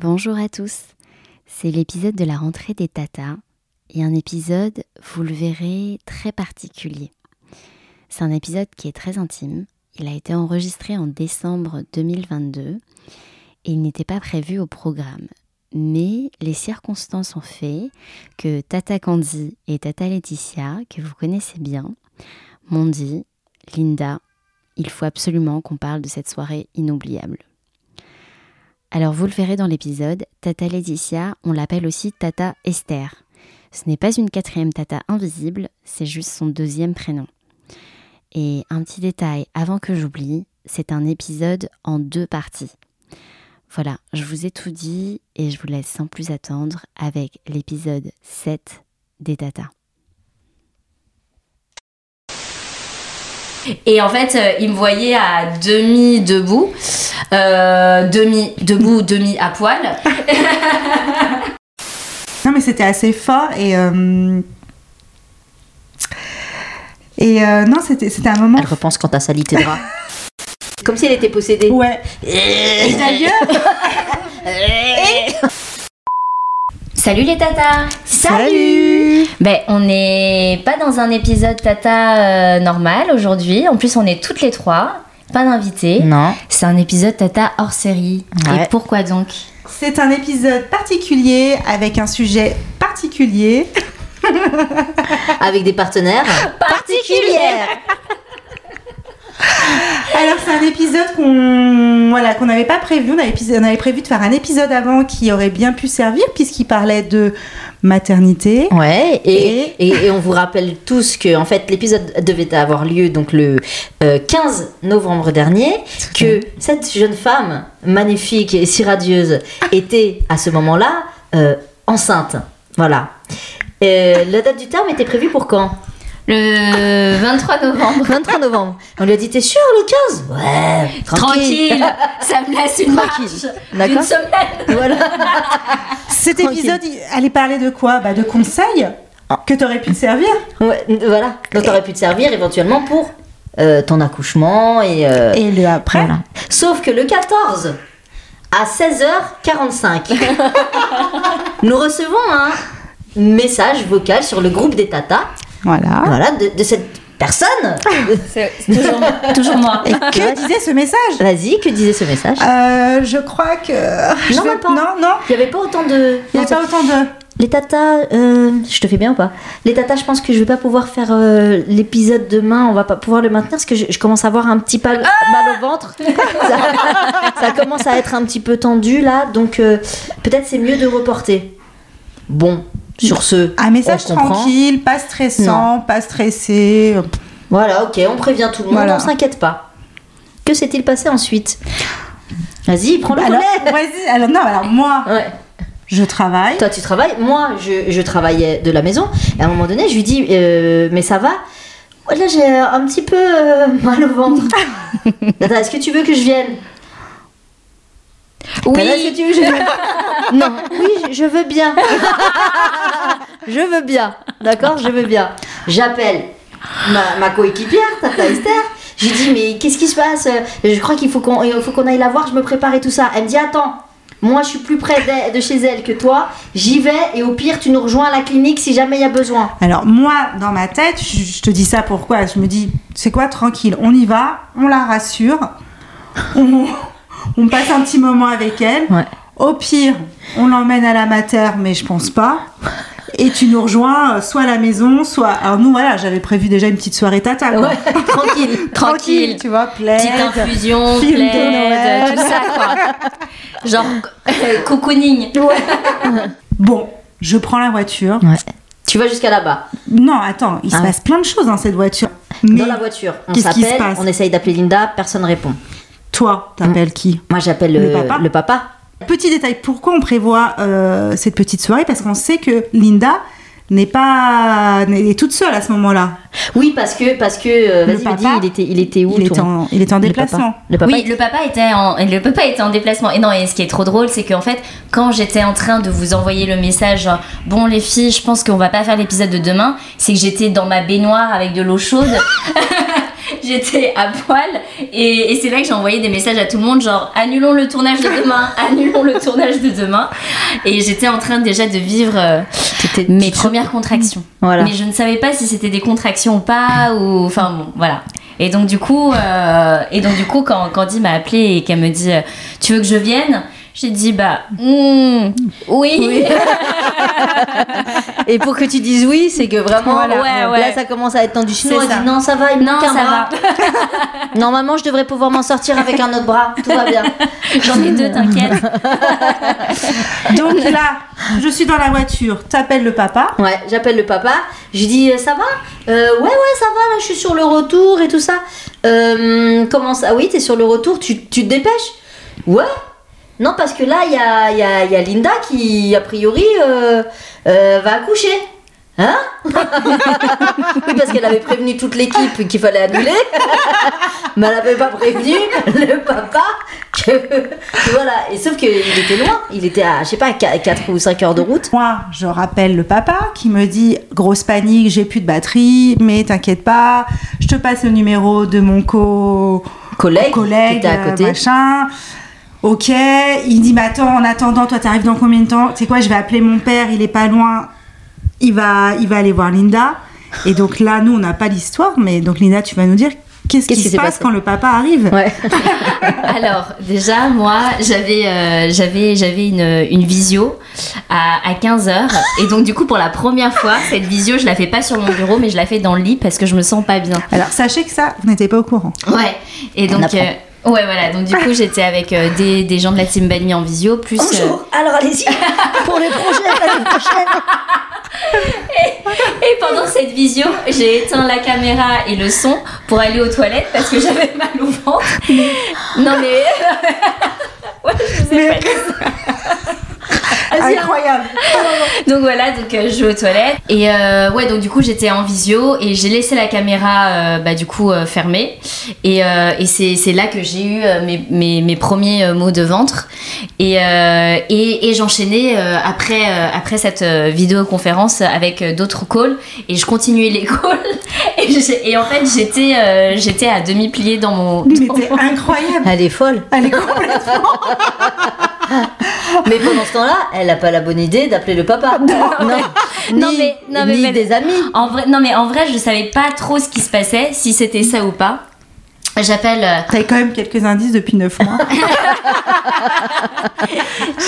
Bonjour à tous, c'est l'épisode de la rentrée des tatas et un épisode, vous le verrez, très particulier. C'est un épisode qui est très intime, il a été enregistré en décembre 2022 et il n'était pas prévu au programme. Mais les circonstances ont fait que Tata Candy et Tata Laetitia, que vous connaissez bien, m'ont dit Linda, il faut absolument qu'on parle de cette soirée inoubliable. Alors vous le verrez dans l'épisode, Tata Laetitia, on l'appelle aussi Tata Esther. Ce n'est pas une quatrième Tata invisible, c'est juste son deuxième prénom. Et un petit détail avant que j'oublie, c'est un épisode en deux parties. Voilà, je vous ai tout dit et je vous laisse sans plus attendre avec l'épisode 7 des Tata. Et en fait, euh, il me voyait à demi debout, euh, demi debout, demi à poil. Non, mais c'était assez fort et. euh, Et euh, non, c'était c'était un moment. Elle repense quand t'as sali tes draps. Comme si elle était possédée. Ouais. Et d'ailleurs. Salut les tatas Salut Ben, on n'est pas dans un épisode tata euh, normal aujourd'hui. En plus, on est toutes les trois. Pas d'invités. Non. C'est un épisode tata hors série. Ouais. Et pourquoi donc? C'est un épisode particulier avec un sujet particulier. Avec des partenaires particulières. Alors c'est un épisode qu'on voilà qu'on n'avait pas prévu. On avait, on avait prévu de faire un épisode avant qui aurait bien pu servir puisqu'il parlait de maternité. Ouais, et, et, et on vous rappelle tous que en fait l'épisode devait avoir lieu donc le euh, 15 novembre dernier, que cette jeune femme magnifique et si radieuse était à ce moment-là euh, enceinte. Voilà. Euh, la date du terme était prévue pour quand? Le 23 novembre. 23 novembre. On lui a dit T'es sûr le 15 Ouais, Tranquille, ça me laisse une marche Tranquille. d'une D'accord semaine. Voilà. Cet Tranquille. épisode il allait parler de quoi? Bah de conseils que t'aurais pu te servir. Ouais, voilà. Donc t'aurais pu te servir éventuellement pour euh, ton accouchement et. euh, Et le après. voilà. Sauf que le 14 à 16h45, nous recevons un message vocal sur le groupe des tatas, Voilà. voilà, de, de cette personne. C'est toujours, toujours moi. Et que disait ce message Vas-y, que disait ce message Euh, je crois que. je Non, pas. non, non. Il n'y avait pas autant de. Il n'y a pas autant de. Les tatas, euh, je te fais bien ou pas Les tatas, je pense que je vais pas pouvoir faire euh, l'épisode demain, on va pas pouvoir le maintenir parce que je, je commence à avoir un petit pal- mal au ventre. ça, ça commence à être un petit peu tendu là, donc euh, peut-être c'est mieux de reporter. Bon, sur ce, Un message tranquille, pas stressant, pas stressé. Voilà, ok, on prévient tout le monde, Voilà. on s'inquiète pas. Que s'est-il passé ensuite? Vas-y, prends le Alors, vas-y. Alors non, alors moi, Ouais. je travaille. Toi, tu travailles. Moi, je, je travaillais de la maison. Et à un moment donné, je lui dis euh, Mais ça va? Là, j'ai un petit peu euh, mal au ventre. Attends, est-ce que tu veux que je vienne? Là, est-ce que tu veux je vienne Non, oui, je- veux bien. je veux bien. D'accord Je veux bien. J'appelle ma, ma coéquipière, Tata Esther. Je lui dis Mais qu'est-ce qui se passe? Je crois qu'il faut qu'on il faut qu'on aille la voir, je me prépare et tout ça. Elle me dit Attends. Moi, je suis plus près de, de chez elle que toi. J'y vais et au pire, tu nous rejoins à la clinique si jamais il y a besoin. Alors moi, dans ma tête, je, je te dis ça pourquoi? Je me dis, c'est quoi, tranquille, on y va, on la rassure, on, on passe un petit moment avec elle. Ouais. Au pire, on l'emmène à la mater, mais je pense pas. Et tu nous rejoins euh, soit à la maison, soit. Alors nous, voilà, j'avais prévu déjà une petite soirée tata. quoi. tranquille. Tranquille. tu vois, plaid. Petite infusion, film de plaid, Noël. tout ça quoi. Genre euh, cocooning. Bon, je prends la voiture. Tu vas jusqu'à là-bas. Non, attends, il se Ah. passe plein de choses dans cette voiture. Mais Dans la voiture, on qu'est-ce qui se s'appelle, passe? on essaye d'appeler Linda, personne répond. Toi, t'appelles qui Moi, j'appelle Le le, papa le papa. Petit détail, pourquoi on prévoit euh, cette petite soirée? Parce qu'on sait que Linda n'est pas n'est est toute seule à ce moment-là. Oui, parce que, parce que euh, Le dis, il était, il était où Il est ton- en, il est en le déplacement. papa Le papa, oui, le papa était en le papa était en déplacement. Et non, et ce qui est trop drôle, c'est qu'en fait, quand j'étais en train de vous envoyer le message, genre, bon les filles, je pense qu'on va pas faire l'épisode de demain, c'est que j'étais dans ma baignoire avec de l'eau chaude. j'étais à poil et, et c'est là que j'ai envoyé des messages à tout le monde genre annulons le tournage de demain, annulons le tournage de demain. Et j'étais en train déjà de vivre euh, mes premières contractions. Voilà. Mais je ne savais pas si c'était des contractions ou pas ou enfin bon voilà. Et donc du coup euh, et donc du coup quand Candy m'a appelé et qu'elle me dit euh, tu veux que je vienne? J'ai dit bah hmm, oui. Et pour que tu dises oui, c'est que vraiment, Voilà. Ouais, là, ça commence à être tendu. Sinon, elle ça. dit non, ça va, il Non, manque un ça bras. Normalement, je devrais pouvoir m'en sortir avec un autre bras. Tout va bien. J'en ai deux, t'inquiète. Donc là, je suis dans la voiture, t'appelles le papa. Ouais, j'appelle le papa. Je lui dis, euh, ça va Euh, Ouais, ouais, ça va, là, je suis sur le retour et tout ça. Euh, comment ça Ah oui, t'es sur le retour, tu, tu te dépêches Ouais. Non, parce que là, il y a, il y, a, il y a Linda qui, a priori, euh, euh, va accoucher. Hein Oui, parce qu'elle avait prévenu toute l'équipe qu'il fallait annuler. Mais elle n'avait pas prévenu le papa que. voilà. Et sauf qu'il était loin. Il était à, je sais pas, 4 ou 5 heures de route. Moi, je rappelle le papa qui me dit grosse panique, j'ai plus de batterie, mais t'inquiète pas, je te passe le numéro de mon co Collègue, collègue, qui était à côté. machin. Ok, il dit mais attends, en attendant, toi t'arrives dans combien de temps? Tu sais quoi, je vais appeler mon père, il est pas loin, il va, il va aller voir Linda. Et donc là, nous on n'a pas l'histoire, mais donc Linda, tu vas nous dire qu'est-ce Qu'est-ce qui qui se passe quand le papa arrive? Ouais. Alors, déjà, moi, j'avais euh, j'avais j'avais une, une visio à, à 15h. Et donc, du coup, pour la première fois, cette visio, je la fais pas sur mon bureau, mais je la fais dans le lit parce que je me sens pas bien. Alors sachez que ça, vous n'étiez pas au courant. Ouais. Et On donc. euh, Ouais, voilà. Donc, du coup, j'étais avec euh, des, des gens de la team Balmy en visio, plus. euh, Bonjour, alors allez-y pour les projets l'année prochaine. Et pendant cette visio, j'ai éteint la caméra et le son pour aller aux toilettes parce que j'avais mal au ventre. Non, mais. ouais, je vous ai pas dit. Incroyable. Donc voilà, donc euh, je vais aux toilettes. Et euh, ouais, donc du coup j'étais en visio et j'ai laissé la caméra euh, bah, du coup euh, fermée. Et, euh, et c'est c'est là que j'ai eu mes, mes, mes premiers euh, maux de ventre. Et, euh, et, et j'enchaînais euh, après, euh, après cette euh, vidéoconférence avec euh, d'autres calls. Et je continuais les calls. Et, en fait j'étais euh, j'étais à demi pliée dans mon... Mais dans t'es mon- incroyable. Elle est folle. Elle est complètement. Mais pendant ce temps-là, elle n'a pas la bonne idée d'appeler le papa. Non, Non, Ni- mais- non, mais- ni mais- des amis. En vrai, non mais en vrai je savais pas trop ce qui se passait, si c'était ça ou pas. J'appelle... euh, T'avais quand même quelques indices depuis 9 mois.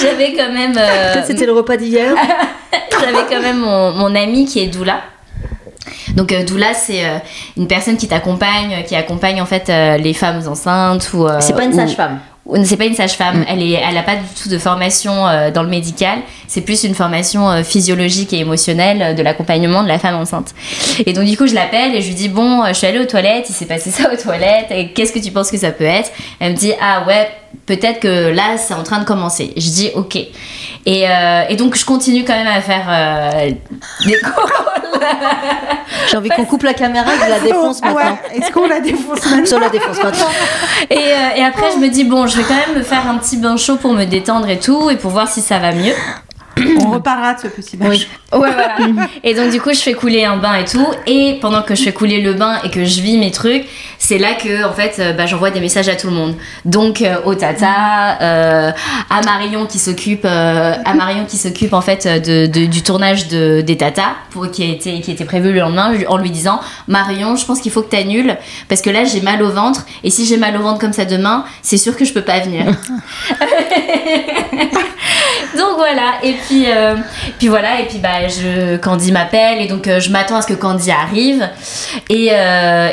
J'avais quand même, euh, c'était le repas d'hier. j'avais quand même mon, mon ami qui est doula. Donc euh, doula c'est euh, une personne qui t'accompagne, qui accompagne en fait euh, les femmes enceintes ou. euh, C'est pas une sage-femme. ou- C'est pas une sage-femme. Mm. Elle est, elle a pas du tout de formation euh, dans le médical. C'est plus une formation euh, physiologique et émotionnelle euh, de l'accompagnement de la femme enceinte. Et donc du coup je l'appelle et je lui dis bon, je suis allée aux toilettes, il s'est passé ça aux toilettes. Et qu'est-ce que tu penses que ça peut être? Elle me dit ah ouais, peut-être que là c'est en train de commencer. Je dis ok. Et, euh, et donc je continue quand même à faire euh, des calls. J'ai envie qu'on coupe la caméra et que je la défonce maintenant. Ouais, est-ce qu'on la défonce maintenant Sur la défonce maintenant. Et, euh, et après, je me dis, bon, je vais quand même me faire un petit bain chaud pour me détendre et tout, et pour voir si ça va mieux. On reparlera de ce petit match. Ouais, voilà. et donc, du coup, je fais couler un bain et tout. Et pendant que je fais couler le bain et que je vis mes trucs, c'est là que, en fait, euh, bah, j'envoie des messages à tout le monde. Donc, euh, au Tata, euh, à Marion qui s'occupe, à Marion qui s'occupe, en fait, de, du tournage de, des Tata, pour, qui, a été, qui était prévu le lendemain, en lui disant, Marion, je pense qu'il faut que tu annules, parce que là, j'ai mal au ventre. Et si j'ai mal au ventre comme ça demain, c'est sûr que je peux pas venir. donc voilà et puis puis voilà et puis bah je Candy m'appelle et donc je m'attends à ce que Candy arrive et,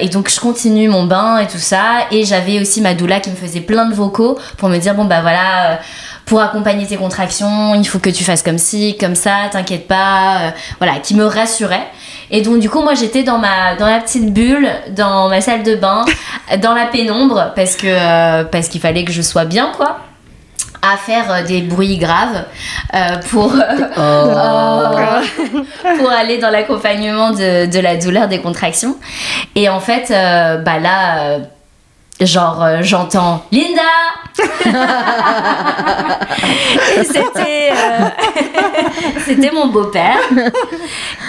et donc je continue mon bain et tout ça et j'avais aussi ma doula qui me faisait plein de vocaux pour me dire bon bah voilà euh, pour accompagner tes contractions, il faut que tu fasses comme ci, comme ça, t'inquiète pas, euh, voilà, qui me rassurait. Et donc du coup, moi j'étais dans ma dans la petite bulle, dans ma salle de bain, dans la pénombre parce que euh, parce qu'il fallait que je sois bien quoi à faire euh, des bruits graves euh, pour euh, pour aller dans l'accompagnement de, de la douleur des contractions. Et en fait bah là genre j'entends Linda Et c'était euh, c'était mon beau-père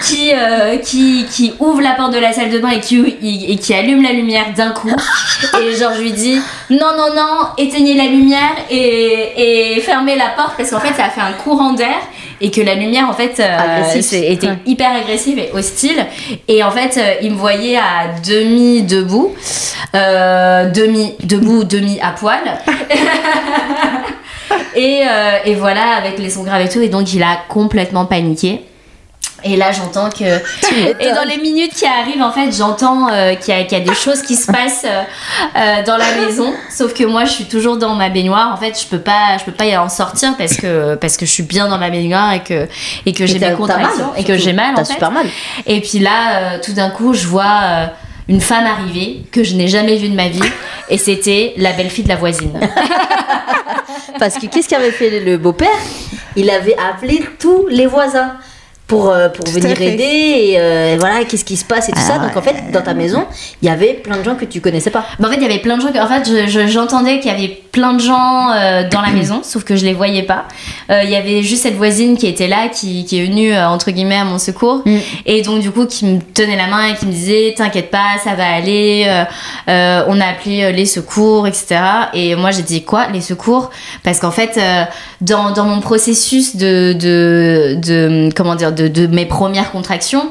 qui, euh, qui, qui ouvre la porte de la salle de bain et qui, et qui allume la lumière d'un coup. Et genre, je lui dis non, non, non, éteignez la lumière et, et fermez la porte parce qu'en fait, ça a fait un courant d'air et que la lumière, en fait, euh, était Ouais. hyper agressive et hostile. Et en fait, euh, il me voyait à demi debout, euh, demi debout, demi à poil. et, euh, et voilà, avec les sons graves et tout. Et donc, il a complètement paniqué. Et là, j'entends que. Et dans les minutes qui arrivent, en fait, j'entends euh, qu'il y, a- qu'il y a des choses qui se passent euh, dans la maison. Sauf que moi, je suis toujours dans ma baignoire. En fait, je peux pas, je peux pas y en sortir parce que parce que je suis bien dans ma baignoire et que et que j'ai des t'as mal, contractions et que j'ai mal. T'as En fait. super mal. Et puis là, euh, tout d'un coup, je vois une femme arriver que je n'ai jamais vue de ma vie. Et c'était la belle-fille de la voisine. Parce que qu'est-ce qu'avait fait le beau-père? Il avait appelé tous les voisins pour, euh, pour Tout venir aider et euh, voilà, qu'est-ce qui se passe et tout ça. Ah Donc en fait, dans ta maison, il y avait plein de gens que tu connaissais pas. Bah, en fait, il y avait plein de gens. que- En fait, je- je- j'entendais qu'il y avait plein de gens euh, dans la maison, sauf que je les voyais pas. Euh, Il y avait juste cette voisine qui était là, qui, qui est venue euh, entre guillemets à mon secours, Mm. et donc du coup qui me tenait la main et qui me disait "T'inquiète pas, ça va aller. euh, euh, on a appelé les secours, etc." Et moi, j'ai dit quoi Les secours? Parce qu'en fait, euh, dans, mon processus de, de, de comment dire de, de mes premières contractions.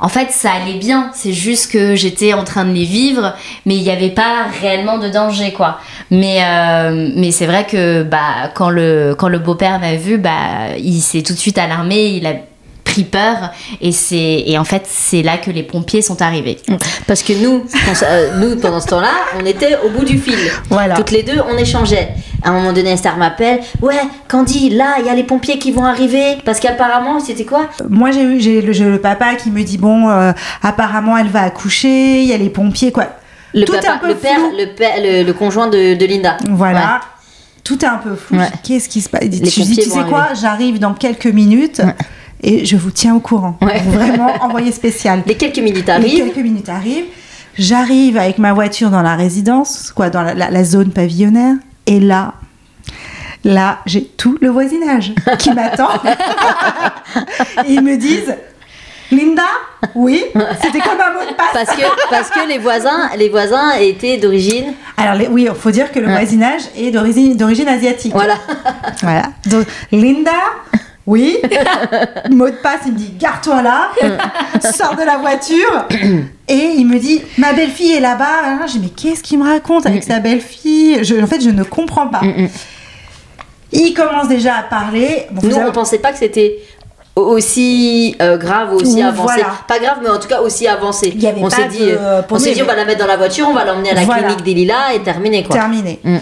En fait, ça allait bien. C'est juste que j'étais en train de les vivre, mais il n'y avait pas réellement de danger, quoi. Mais, euh, mais c'est vrai que bah, quand le, quand le beau-père m'a vu, bah, il s'est tout de suite alarmé, il a pris peur, et, c'est, et en fait, c'est là que les pompiers sont arrivés. Parce que nous, euh, nous pendant ce temps-là, on était au bout du fil. Voilà. Toutes les deux, on échangeait. À un moment donné, Esther m'appelle. Ouais, Candy, là, il y a les pompiers qui vont arriver. Parce qu'apparemment, c'était quoi? Moi, j'ai eu j'ai le, le papa qui me dit bon, euh, apparemment, elle va accoucher, il y a les pompiers, quoi. le, Tout papa, un peu le père, flou. le, père le, le conjoint de, de Linda. Voilà. Tout est un peu flou. Ouais. Qu'est-ce qui se passe? Je dis, tu sais quoi? J'arrive dans quelques minutes et je vous tiens au courant. Ouais. Vraiment envoyé spécial. Les quelques minutes Les arrivent. quelques minutes arrivent. J'arrive avec ma voiture dans la résidence, quoi, dans la, la- la zone pavillonnaire. Et là, là, j'ai tout le voisinage qui m'attend. Ils me disent, Linda, oui, c'était comme un mot de passe. Parce que, parce que les voisins, les voisins étaient d'origine. Alors les- oui, il faut dire que le Ouais. voisinage est d'origine d'origine asiatique. Voilà. Voilà. Donc, Linda, oui. Mot de passe, il me dit Garde-toi là, sors de la voiture. Et il me dit Ma belle-fille est là-bas. Alors, Je dis Mais qu'est-ce qu'il me raconte avec sa belle-fille? En fait, je ne comprends pas. Il commence déjà à parler. Bon, Nous, on pensait pas que c'était aussi euh, grave, aussi Oui, avancé. voilà. Pas grave, mais en tout cas aussi avancé. Avait on s'est dit, euh, on s'est dit, on va la mettre dans la voiture, on va l'emmener à la Voilà. clinique des Lilas et terminer quoi. terminé. Mm.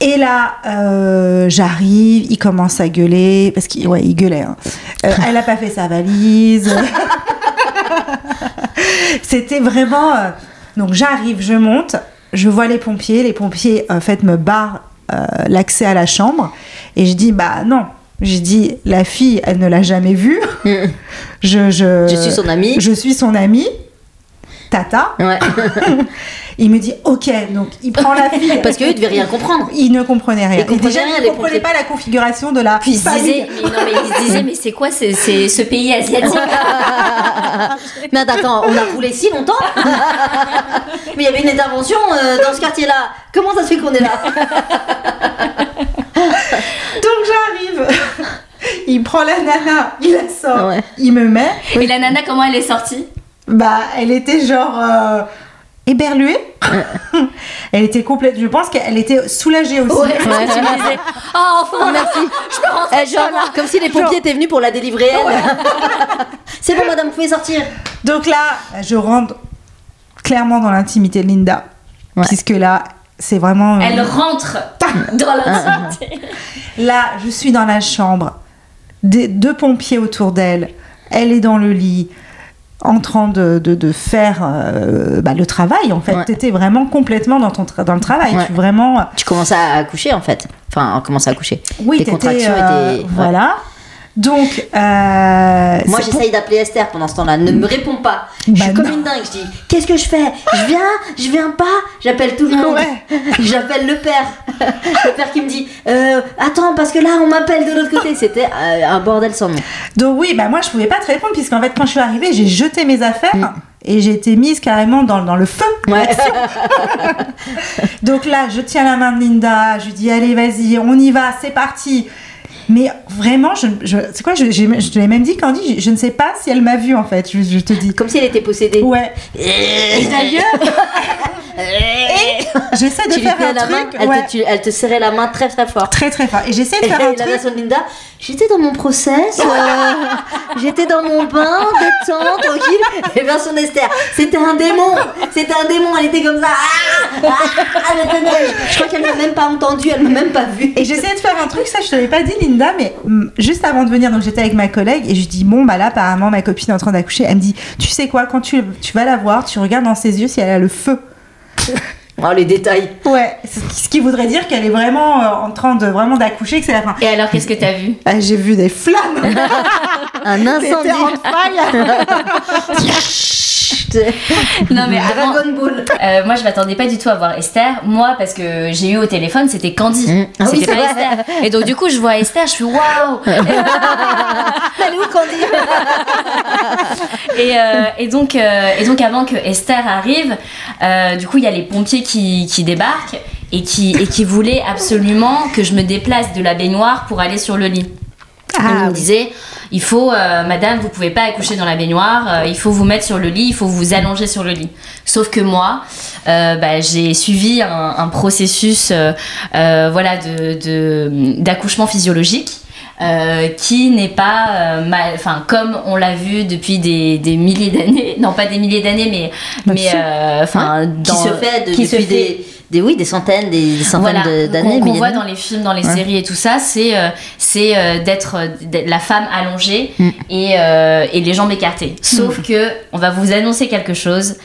Et là, euh, j'arrive, il commence à gueuler, parce qu'il ouais, il gueulait. hein. Euh, elle a pas fait sa valise. C'était vraiment. euh, donc j'arrive, je monte, je vois les pompiers. Les pompiers, en fait, me barrent l'accès à la chambre. Et je dis, bah non. J'ai dit, la fille, elle ne l'a jamais vue. je, je, Je suis son amie. Je suis son amie. Tata. Ouais. Il me dit, ok. Donc il prend la fille. Parce qu'eux, ils devaient rien comprendre. Il ne comprenait rien. Ils comprenaient déjà, rien, il les ne comprenait pompiers. pas la configuration de la Puis il se disait, mais, non, mais il se disait, mais c'est quoi c'est, c'est ce pays asiatique Mais attends, on a roulé si longtemps Mais il y avait une intervention euh, dans ce quartier-là. Comment ça se fait qu'on est là Donc j'arrive. il prend la nana, il la sort, Ouais. il me met. Et la nana, comment elle est sortie Bah, elle était genre euh, éberluée. elle était complète. Je pense qu'elle était soulagée aussi. Ouais, je me disais, oh, enfin, Merci. je peux rentrer Eh, genre, comme si les pompiers étaient venus pour la délivrer elle. C'est bon, madame, vous pouvez sortir. Donc là, je rentre clairement dans l'intimité de Linda. Ouais. Puisque là, c'est vraiment. euh, Elle rentre dans l'intimité. Là, je suis dans la chambre, des, deux pompiers autour d'elle, elle est dans le lit, en train de, de, de faire euh, bah, le travail. En fait, Ouais. tu étais vraiment complètement dans, ton dans le travail. Ouais. Tu vraiment. Tu commences à accoucher en fait. Enfin, on commence à accoucher. Oui, Tes contractions euh, étaient-. Voilà. Donc, euh, Moi, pour- j'essaye d'appeler Esther pendant ce temps-là. Ne me réponds pas. Je Bah suis comme non. une dingue. Je dis Qu'est-ce que je fais? Je viens Je viens pas J'appelle tout le monde. Ouais. J'appelle le père. Le père qui me dit euh, Attends, parce que là, on m'appelle de l'autre côté. C'était euh, un bordel sans nom. Donc oui, bah moi je pouvais pas te répondre puisqu'en fait quand je suis arrivée, j'ai jeté mes affaires et j'ai été mise carrément dans, dans le feu. Mm. Ouais. Donc là, je tiens la main de Linda, je lui dis allez vas-y, on y va, c'est parti. Mais vraiment, je, je, c'est quoi, je, je te l'ai même dit, Candy, je, je ne sais pas si elle m'a vue en fait, je, je te dis. Comme si elle était possédée. Ouais. Et d'ailleurs, j'essaie de tu faire un la main, truc. elle, ouais, te, tu- elle te serrait la main très très fort. Très très fort. Et j'essaie de faire un la truc. Linda, j'étais dans mon process, euh, j'étais dans mon bain, détente, tranquille. Et version d'Esther, c'était un démon, c'était un démon, elle était comme ça. Ah, ah, elle était- je crois qu'elle m'a même pas entendu, elle m'a même pas vu. Et j'essayais de faire un truc, ça je te l'avais pas dit Linda, mais hum, juste avant de venir, donc j'étais avec ma collègue et je dis bon bah là apparemment ma copine est en train d'accoucher, elle me dit tu sais quoi quand tu, tu vas la voir, tu regardes dans ses yeux si elle a le feu. Oh, les détails. Ouais, ce qui- voudrait dire qu'elle est vraiment euh, en train de vraiment d'accoucher, que c'est la fin. Et alors, qu'est-ce que t'as vu? Ah, J'ai vu des flammes, Un incendie. en fire. Non, mais avant, Dragon Ball. Euh, moi, je m'attendais pas du tout à voir Esther. Moi, parce que j'ai eu au téléphone, c'était Candy. Mm. Ah c'était pas vrai. Esther. Et donc, du coup, je vois Esther, je suis waouh Elle est où Candy? Et, euh, et, donc, euh, et donc, avant que Esther arrive, euh, du coup, il y a les pompiers qui, qui débarquent et qui, et qui voulaient absolument que je me déplace de la baignoire pour aller sur le lit. Ah, oui. disaient, il faut, euh, madame, vous pouvez pas accoucher dans la baignoire, euh, il faut vous mettre sur le lit, il faut vous allonger sur le lit. Sauf que moi, euh, bah, j'ai suivi un, un processus voilà, de, de- d'accouchement physiologique. Euh, qui n'est pas euh, mal, enfin comme on l'a vu depuis des, des milliers d'années, non pas des milliers d'années, mais Bah, mais euh, enfin Qui se fait de- qui se depuis fait- des, des, oui, des centaines, des, des centaines voilà, d'années. qu'on voit dans les films, dans les Ouais. séries et tout ça, c'est euh, c'est euh, d'être la femme allongée Mm. et, euh, et les jambes écartées. Sauf que on va vous annoncer quelque chose.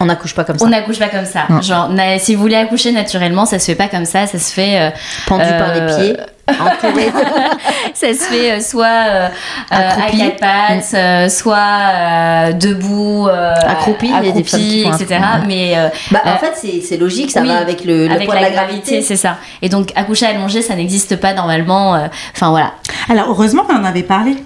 On n'accouche pas comme ça. On n'accouche pas comme ça. Non. Genre, si vous voulez accoucher naturellement, ça se fait pas comme ça. Ça se fait, euh, Pendu par euh, les pieds, entouré. ça se fait euh, soit euh, euh, à Accroupi. quatre pattes, euh, soit euh, debout, euh, Accroupi, il y a des femmes qui font etc. accroupi. Mais euh, Bah, Euh, en fait, c'est logique, ça oui, va avec le, le avec poids la, de la gravité, gravité. c'est ça. Et donc accoucher allongé, ça n'existe pas normalement. euh, Enfin voilà. Alors heureusement qu'on en avait parlé.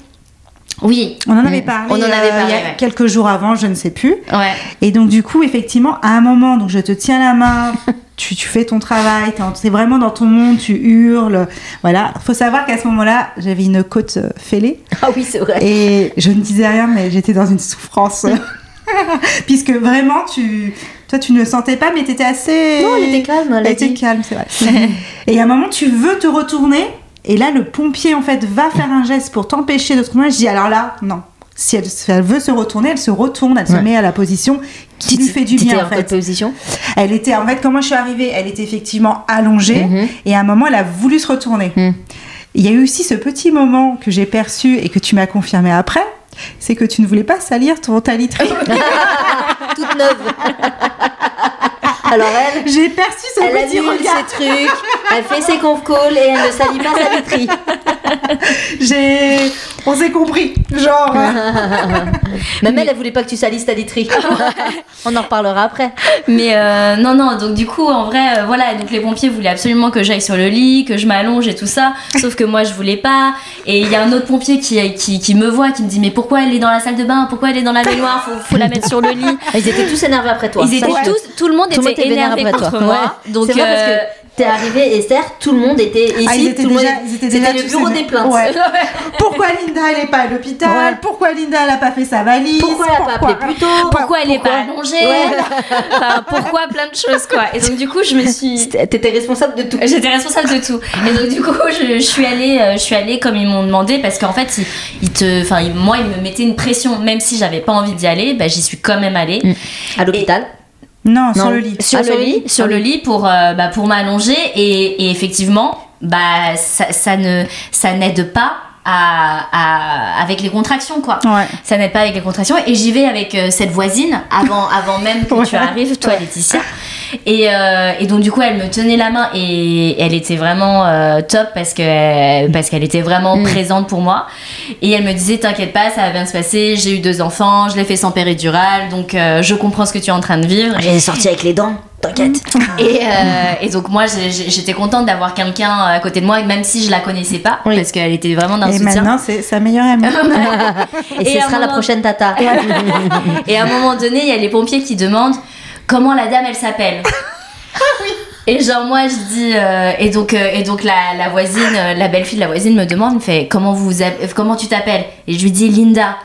Oui. On en avait parlé. On en avait euh, parlé, il y a ouais. quelques jours avant, je ne sais plus. Ouais. Et donc du coup, effectivement, à un moment, donc je te tiens la main, tu, tu fais ton travail, en- t'es vraiment dans ton monde, tu hurles, voilà. Faut savoir qu'à ce moment-là, j'avais une côte euh, fêlée Ah oui, c'est vrai. et je ne disais rien, mais j'étais dans une souffrance. Puisque vraiment, tu, toi, tu ne le sentais pas, mais t'étais assez. Non, elle était calme, elle Elle était calme, c'est vrai. et à un moment, tu veux te retourner, et là, le pompier, en fait, va faire un geste pour t'empêcher de te retourner. Je dis, alors là, non. Si elle, si elle veut se retourner, elle se retourne, elle se met à la position qui lui fait du bien, en fait. position Elle était, en fait, quand moi je suis arrivée, elle était effectivement allongée, Mhm. et à un moment, elle a voulu se retourner. Mhm. Il y a eu aussi ce petit moment que j'ai perçu et que tu m'as confirmé après, c'est que tu ne voulais pas salir ton ta literie. Toute neuve. Alors elle, j'ai perçu ce elle petit regard. ses trucs, elle fait ses conf calls et elle ne salit pas sa literie. J'ai, on s'est compris, genre. Même elle, elle voulait pas que tu salisses ta literie. On en reparlera après. Mais euh, non, non, donc du coup, en vrai, euh, voilà, donc les pompiers voulaient absolument que j'aille sur le lit, que je m'allonge et tout ça, sauf que moi je voulais pas. Et il y a un autre pompier qui, qui, qui me voit, qui me dit Mais pourquoi elle est dans la salle de bain? Pourquoi elle est dans la baignoire? Faut, faut la mettre sur le lit. Ils étaient tous énervés après toi. Ils étaient tous, tout le monde Tout était énervé après contre toi. moi. Ouais. Donc, c'est euh, t'es arrivée Esther, tout le monde était ici, Ah, ils étaient tout le monde déjà- était- ils étaient déjà C'était le bureau des plaintes. Ouais. Pourquoi Linda elle est pas à l'hôpital Ouais. Pourquoi Linda elle a pas fait sa valise Pourquoi elle a pas appelé plus tôt pourquoi elle est pas allongée Ouais. Enfin, Pourquoi plein de choses, quoi. Et donc, du coup, je me suis. T'étais responsable de tout. J'étais responsable de tout. Et donc du coup, je, je suis allée, euh, je suis allée comme ils m'ont demandé parce qu'en fait, ils, ils te, enfin, moi, ils me mettaient une pression, même si j'avais pas envie d'y aller, bah, j'y suis quand même allée À l'hôpital. Non, sur Non. le lit. sur Ah, le sur le lit, lit sur Ah le oui. lit pour, euh, bah, pour m'allonger et, et effectivement, bah, ça, ça ne, ça n'aide pas. À, à- avec les contractions quoi Ouais. ça n'aide pas avec les contractions et j'y vais avec euh, cette voisine avant avant même que Ouais. tu arrives toi Laetitia Et, euh, et donc du coup, elle me tenait la main et elle était vraiment euh, top parce que parce qu'elle était vraiment Mm. présente pour moi. Et elle me disait t'inquiète pas, ça va bien se passer. J'ai eu deux enfants, je l'ai fait sans péridurale, donc euh, je comprends ce que tu es en train de vivre. J'ai sorti avec les dents, t'inquiète. Et, euh, et donc moi j'étais contente d'avoir quelqu'un à côté de moi, même si je la connaissais pas, Oui. parce qu'elle était vraiment d'un Et soutien. maintenant, c'est sa meilleure amie. Et, Et ce sera la prochaine tata. Et à un moment donné, il y a les pompiers qui demandent comment la dame elle s'appelle. Et genre moi je dis euh, et donc euh, et donc la, la voisine euh, la belle fille de la voisine me demande me fait comment vous comment tu t'appelles? Et je lui dis Linda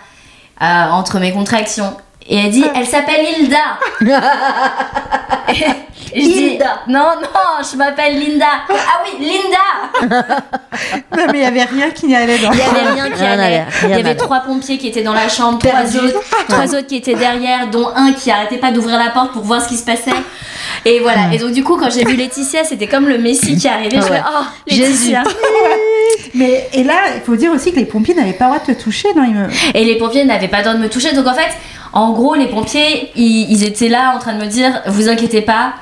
entre mes contractions. Et elle dit elle s'appelle Hilda et, je dis non non je m'appelle Linda ah oui Linda Non, mais il n'y avait rien qui n'y allait dans il y avait rien qui allait. n'allait, Il y avait n'allait. trois pompiers qui étaient dans la chambre, trois autres, trois autres qui étaient derrière, dont un qui arrêtait pas d'ouvrir la porte pour voir ce qui se passait. Et voilà. Et donc du coup, quand j'ai vu Laetitia, c'était comme le Messie qui arrivait. Je Ah ouais. fais oh Laetitia. Mais et là, il faut dire aussi que les pompiers n'avaient pas le droit de te toucher. Non, ils me... Et les pompiers n'avaient pas le droit de me toucher. Donc en fait, en gros, les pompiers, ils, ils étaient là en train de me dire, vous inquiétez pas.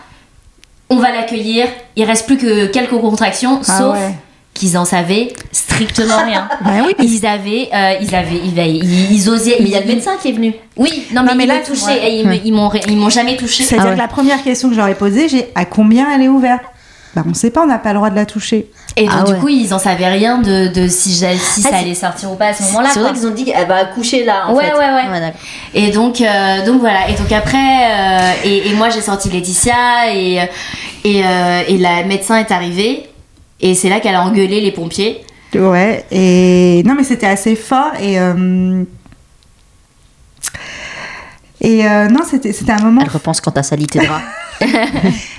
On va l'accueillir. Il reste plus que quelques contractions, Ah sauf ouais. qu'ils en savaient strictement rien. Bah oui, mais Ils avaient, euh, ils avaient, ils, ils, ils osaient. Mais il y a le médecin qui est venu. Oui, non mais, Non, mais ils là, m'ont touché ouais. et ils me- ils m'ont ils m'ont jamais touché. C'est-à-dire Ah ouais. que la première question que je leur ai posée, j'ai à combien elle est ouverte? Bah, on sait pas, on n'a pas le droit de la toucher. Et donc Ah du ouais. coup ils en savaient rien de, de si, si Ah, ça allait sortir ou pas à ce moment-là. C'est vrai qu'ils ont dit qu'elle va accoucher là en Ouais, fait. ouais, ouais. d'accord. Et donc euh, donc voilà. Et donc après euh, et, et moi j'ai sorti Laetitia et et, euh, et la médecin est arrivée et c'est là qu'elle a engueulé les pompiers. Ouais, et non, mais c'était assez fort et. euh, Et euh, non, c'était c'était un moment. Elle repense quand t'as sali tes draps.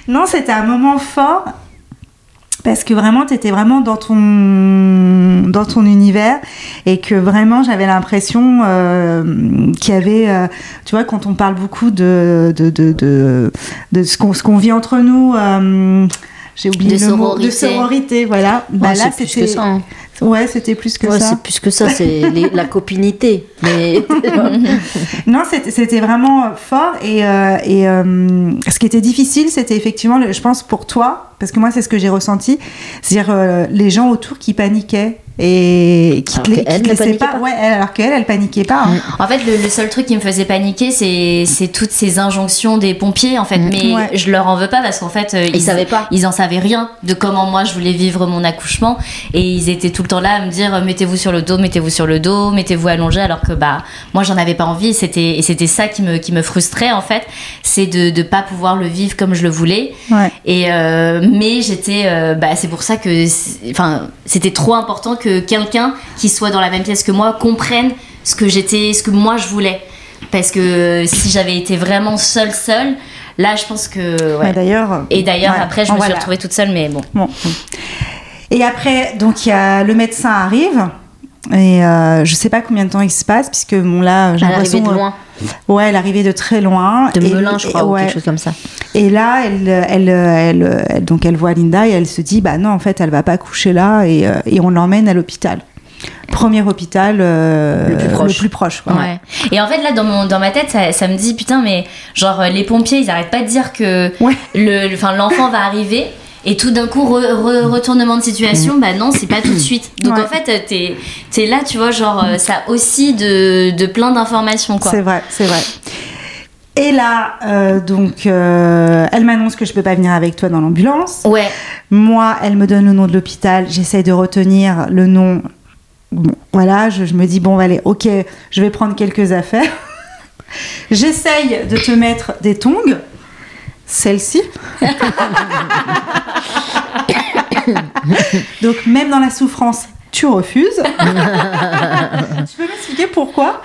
Non, c'était un moment fort parce que vraiment, tu étais vraiment dans ton, dans ton univers et que vraiment, j'avais l'impression euh, qu'il y avait, euh, tu vois, quand on parle beaucoup de, de, de, de, de ce qu'on vit entre nous. euh, j'ai oublié De le mot de sororité. sororité, voilà. Bah Ouais, là, c'était hein. Ouais, c'était plus que Ouais, ça. c'est plus que ça, c'est la copinité. Mais Non, c'était vraiment fort et, euh, et euh, ce qui était difficile, c'était effectivement, je pense pour toi, parce que moi c'est ce que j'ai ressenti, c'est-à-dire euh, les gens autour qui paniquaient et qui Alors te, qui te paniquait pas. pas. Ouais, elle, alors qu'elle, elle paniquait pas. hein. En fait, le, le seul truc qui me faisait paniquer, c'est toutes ces injonctions des pompiers, en fait. Mm. Mais Ouais. je leur en veux pas parce qu'en fait, euh, Ils savaient pas. Ils en savaient rien de comment moi je voulais vivre mon accouchement. Et ils étaient tout le temps là à me dire euh, mettez-vous sur le dos, mettez-vous sur le dos, mettez-vous allongé. Alors que bah, moi, j'en avais pas envie. Et c'était et c'était ça qui me, qui me frustrait, en fait. C'est de ne pas pouvoir le vivre comme je le voulais. Ouais. Et euh, mais j'étais, euh, bah, c'est pour ça que, enfin, c'était trop important que quelqu'un qui soit dans la même pièce que moi comprenne ce que j'étais, ce que moi je voulais. Parce que si j'avais été vraiment seule, seule, là, je pense que, ouais. Ouais, D'ailleurs. Et d'ailleurs, ouais. après, je me suis retrouvée toute seule, mais bon. Bon. Et après, donc y a le médecin arrive. Et euh, je sais pas combien de temps il se passe, puisque bon là, j'ai elle arrivait l'impression. de euh, loin, Ouais, elle arrivait de très loin. de Et- Melun, je et- crois, ou ouais. quelque chose comme ça. Et là, elle, elle, elle, elle- donc elle voit Linda et elle se dit, bah non, en fait, elle va pas coucher là et, euh, et on l'emmène à l'hôpital. Premier hôpital euh, Le plus proche. plus proche, quoi. Ouais. Et en fait, là, dans, mon, dans ma tête, ça, ça me dit, putain, mais genre, les pompiers, ils arrêtent pas de dire que Ouais. le, le- l'enfant va arriver. Et tout d'un coup, re- re- retournement de situation, bah non, c'est pas tout de suite. Donc Ouais. en fait, euh, t'es es là, tu vois, genre, euh, ça aussi de, de plein d'informations, quoi. C'est vrai, c'est vrai. Et là, euh, donc, euh, elle m'annonce que je peux pas venir avec toi dans l'ambulance. Ouais, Moi, elle me donne le nom de l'hôpital. J'essaye de retenir le nom. Bon, voilà, je, je me dis, bon, allez, ok, je vais prendre quelques affaires. J'essaye de te mettre des tongs. Celle-ci. Donc, même dans la souffrance, tu refuses. tu peux m'expliquer pourquoi?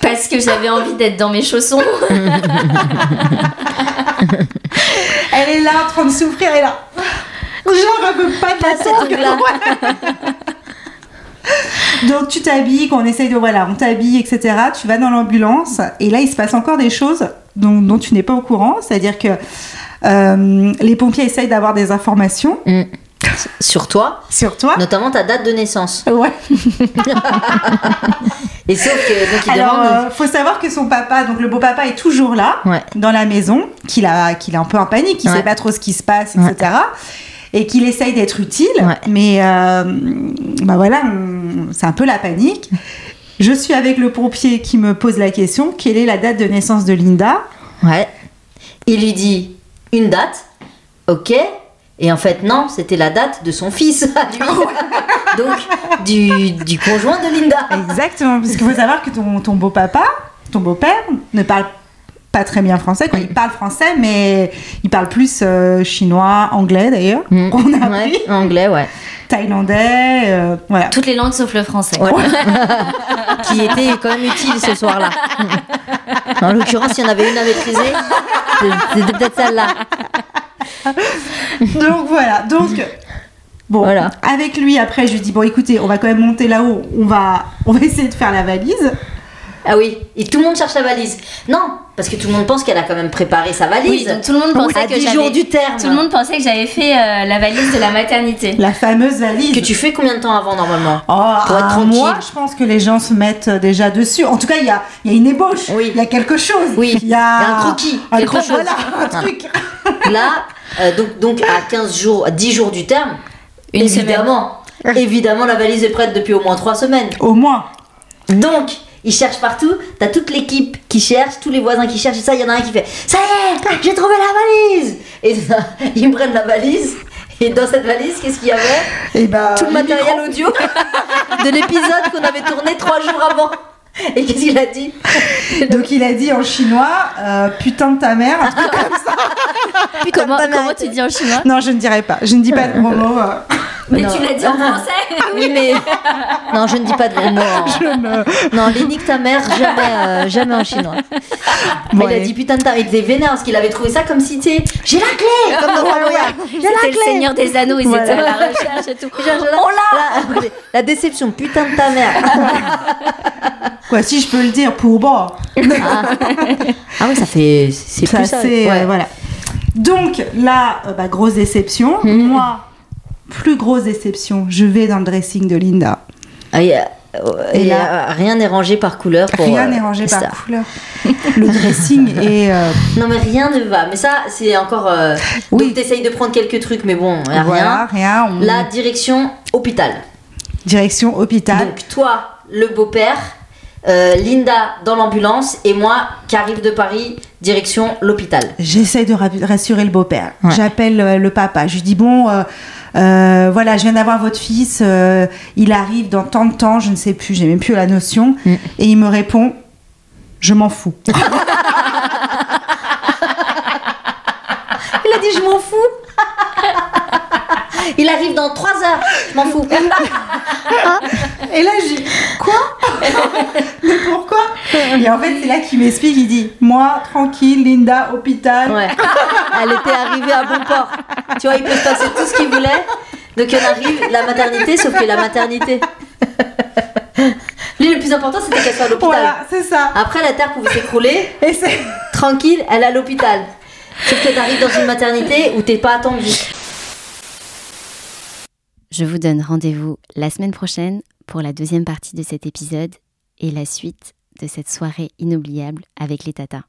Parce que j'avais envie d'être dans mes chaussons. Elle est là en train de souffrir, elle est là. Genre, elle veut pas de la. Donc tu t'habilles, qu'on essaye de voilà, on t'habille, etc. Tu vas dans l'ambulance et là il se passe encore des choses dont, dont tu n'es pas au courant, c'est-à-dire que euh, les pompiers essayent d'avoir des informations Mm. Sur toi, sur toi. notamment ta date de naissance. Ouais. Et sauf que donc il Alors, demande. euh, faut savoir que son papa, donc le beau-papa, est toujours là, Ouais. dans la maison, qu'il a, qu'il est un peu en panique, qu'il Ouais. sait pas trop ce qui se passe, Ouais. etc. Et qu'il essaye d'être utile, mais euh, bah voilà, c'est un peu la panique. Je suis avec le pompier qui me pose la question quelle est la date de naissance de Linda? Ouais. Il lui dit une date, ok. Et en fait, non, c'était la date de son fils lui. Donc, du, du conjoint de Linda. Exactement, parce qu'il faut savoir que ton, ton beau-papa, ton beau-père, ne parle pas très bien français. Quoi. Il parle français, mais il parle plus euh, chinois, anglais d'ailleurs, Mm. qu'on a Ouais, anglais, ouais. Thaïlandais, euh, voilà. Toutes les langues sauf le français. Ouais. Qui était quand même utile ce soir-là. En l'occurrence, il y en avait une à maîtriser. C'était peut-être celle-là. Donc voilà, donc bon, Voilà. avec lui après, je lui dis bon écoutez, on va quand même monter là-haut, on va, on va essayer de faire la valise. Ah oui, et tout le monde cherche la valise. Non, parce que tout le monde pense qu'elle a quand même préparé sa valise. Oui, donc tout le monde pensait à que 10 j'avais- jours du terme. Tout le monde pensait que j'avais fait euh, la valise de la maternité. La fameuse valise. Que tu fais combien de temps avant normalement Oh, Pour être tranquille. mois, je pense que les gens se mettent euh, déjà dessus. En tout cas, il y a, il y a une ébauche. Oui. Il y a quelque chose. Oui. Il y a, Il y a un croquis, Un quelque croquis, chose. Voilà, un truc. Là, euh, donc, donc à 15 jours, à 10 jours du terme, Une évidemment, évidemment la valise est prête depuis au moins 3 semaines. Au moins. Donc, ils cherchent partout, t'as toute l'équipe qui cherche, tous les voisins qui cherchent, et ça, il y en a un qui fait Ça y est, j'ai trouvé la valise. Et ça, ils me prennent la valise, et dans cette valise, qu'est-ce qu'il y avait Et bah, Tout le matériel audio de l'épisode qu'on avait tourné 3 jours avant. Et qu'est-ce qu'il a dit Donc il a dit en chinois, euh, putain de ta mère. Comment, ta mère comment était- tu dis en chinois? Non, je ne dirai pas. Je ne dis pas de gros mots. euh, Mais Non. tu l'as dit en français Oui, mais. Non, je ne dis pas de gros mots. je ne- Non, les nique ta mère, jamais, euh, jamais en chinois. Bon, Mais il a dit putain de ta. Il était vénère parce qu'il avait trouvé ça comme si tu sais, J'ai la clé Comme dans. J'ai la C'était clé le Seigneur des Anneaux, ils Voilà. étaient à la recherche et tout. Je- On l'a la, la déception, putain de ta mère. Quoi, si je peux le dire, pour bon. Ah oui, ça fait. C'est plus ça. ouais. voilà. Donc là, euh, bah, grosse déception. Mhm. Moi, plus grosse déception, je vais dans le dressing de Linda. Ah, Et là- rien n'est rangé par couleur. Pour, Rien euh, n'est rangé par couleur. Le dressing est. euh, Non, mais rien ne va. Mais ça, c'est encore. euh, Oui. Donc, t'essayes de prendre quelques trucs, mais bon, voilà, rien. rien. on- La direction hôpital. Direction hôpital. Donc toi, le beau-père, euh, Linda dans l'ambulance et moi qui arrive de Paris, direction l'hôpital. J'essaie de ra- rassurer le beau-père. Ouais. J'appelle euh, le papa. Je lui dis bon, euh, euh, voilà, je viens d'avoir votre fils. euh, il arrive dans tant de temps, je ne sais plus, j'ai même plus la notion. Mm. Et il me répond, je m'en fous. Il a dit je m'en fous. Il arrive dans 3 heures, je m'en fous. Et là, je dis quoi Mais pourquoi Et en fait, c'est là qu'il m'explique. Il dit moi, tranquille, Linda, hôpital. Ouais. Elle était arrivée à bon port. Tu vois, il peut se passer tout ce qu'il voulait. Donc elle arrive, la maternité, sauf que la maternité. Lui, le plus important, c'était qu'elle soit à l'hôpital. Voilà, c'est ça. Après, la terre pouvait s'écrouler. Et c'est tranquille, elle est à l'hôpital. Sauf que t'arrives dans une maternité où t'es pas attendu. Je vous donne rendez-vous la semaine prochaine pour la deuxième partie de cet épisode et la suite de cette soirée inoubliable avec les tatas.